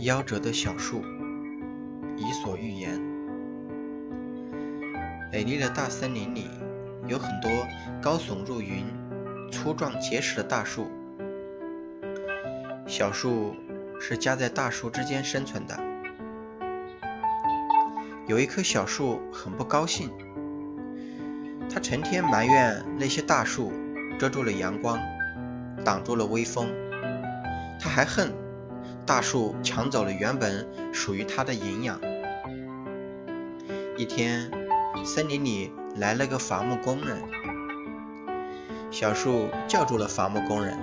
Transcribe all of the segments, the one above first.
夭折的小树，伊索寓言。美丽的大森林里有很多高耸入云、粗壮结实的大树。小树是夹在大树之间生存的。有一棵小树很不高兴，它成天埋怨那些大树遮住了阳光，挡住了微风。它还恨。大树抢走了原本属于它的营养。一天，森林里来了个伐木工人，小树叫住了伐木工人，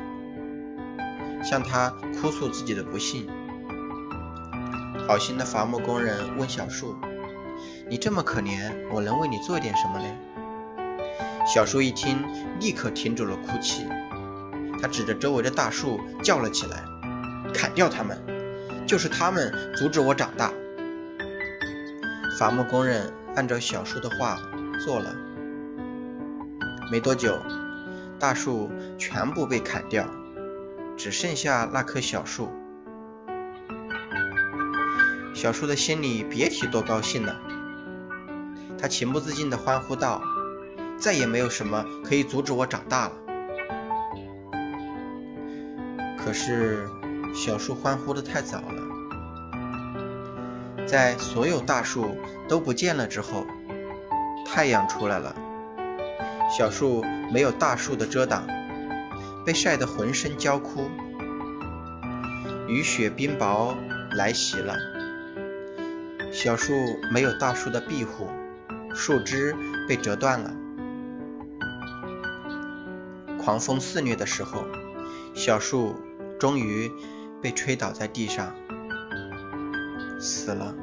向他哭诉自己的不幸。好心的伐木工人问小树：“你这么可怜，我能为你做点什么呢？”小树一听，立刻停住了哭泣，他指着周围的大树叫了起来。砍掉他们，就是他们阻止我长大。伐木工人按照小树的话做了，没多久，大树全部被砍掉，只剩下那棵小树。小树的心里别提多高兴了，他情不自禁地欢呼道：“再也没有什么可以阻止我长大了。”可是。小树欢呼的太早了，在所有大树都不见了之后，太阳出来了。小树没有大树的遮挡，被晒得浑身焦枯。雨雪冰雹来袭了，小树没有大树的庇护，树枝被折断了。狂风肆虐的时候，小树终于。被吹倒在地上，死了。